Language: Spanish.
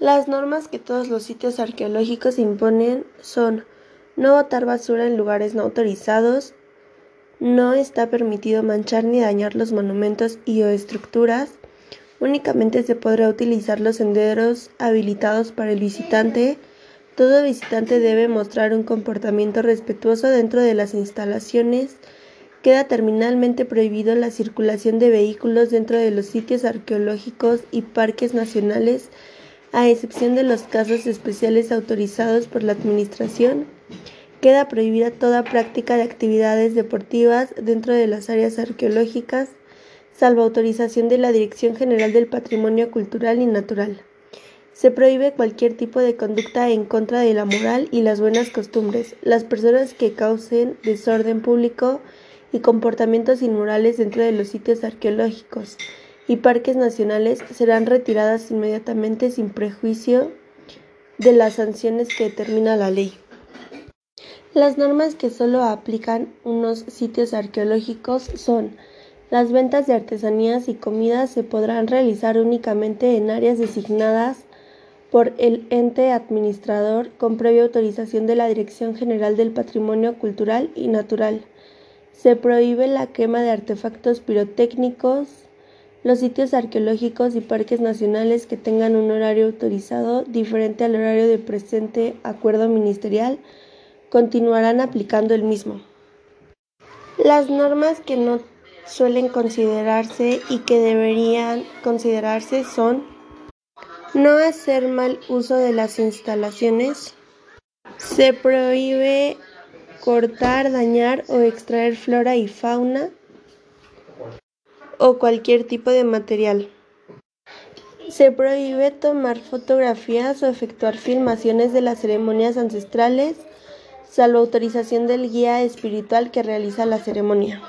Las normas que todos los sitios arqueológicos imponen son no botar basura en lugares no autorizados, no está permitido manchar ni dañar los monumentos y o estructuras, únicamente se podrá utilizar los senderos habilitados para el visitante, todo visitante debe mostrar un comportamiento respetuoso dentro de las instalaciones, queda terminalmente prohibido la circulación de vehículos dentro de los sitios arqueológicos y parques nacionales a excepción de los casos especiales autorizados por la Administración, queda prohibida toda práctica de actividades deportivas dentro de las áreas arqueológicas, salvo autorización de la Dirección General del Patrimonio Cultural y Natural. Se prohíbe cualquier tipo de conducta en contra de la moral y las buenas costumbres. Las personas que causen desorden público y comportamientos inmorales dentro de los sitios arqueológicos, y parques nacionales serán retiradas inmediatamente sin prejuicio de las sanciones que determina la ley. Las normas que solo aplican unos sitios arqueológicos son las ventas de artesanías y comidas se podrán realizar únicamente en áreas designadas por el ente administrador con previa autorización de la Dirección General del Patrimonio Cultural y Natural. Se prohíbe la quema de artefactos pirotécnicos, los sitios arqueológicos y parques nacionales que tengan un horario autorizado diferente al horario de presente acuerdo ministerial continuarán aplicando el mismo. Las normas que no suelen considerarse y que deberían considerarse son no hacer mal uso de las instalaciones, se prohíbe cortar, dañar o extraer flora y fauna, o cualquier tipo de material. Se prohíbe tomar fotografías o efectuar filmaciones de las ceremonias ancestrales, salvo autorización del guía espiritual que realiza la ceremonia.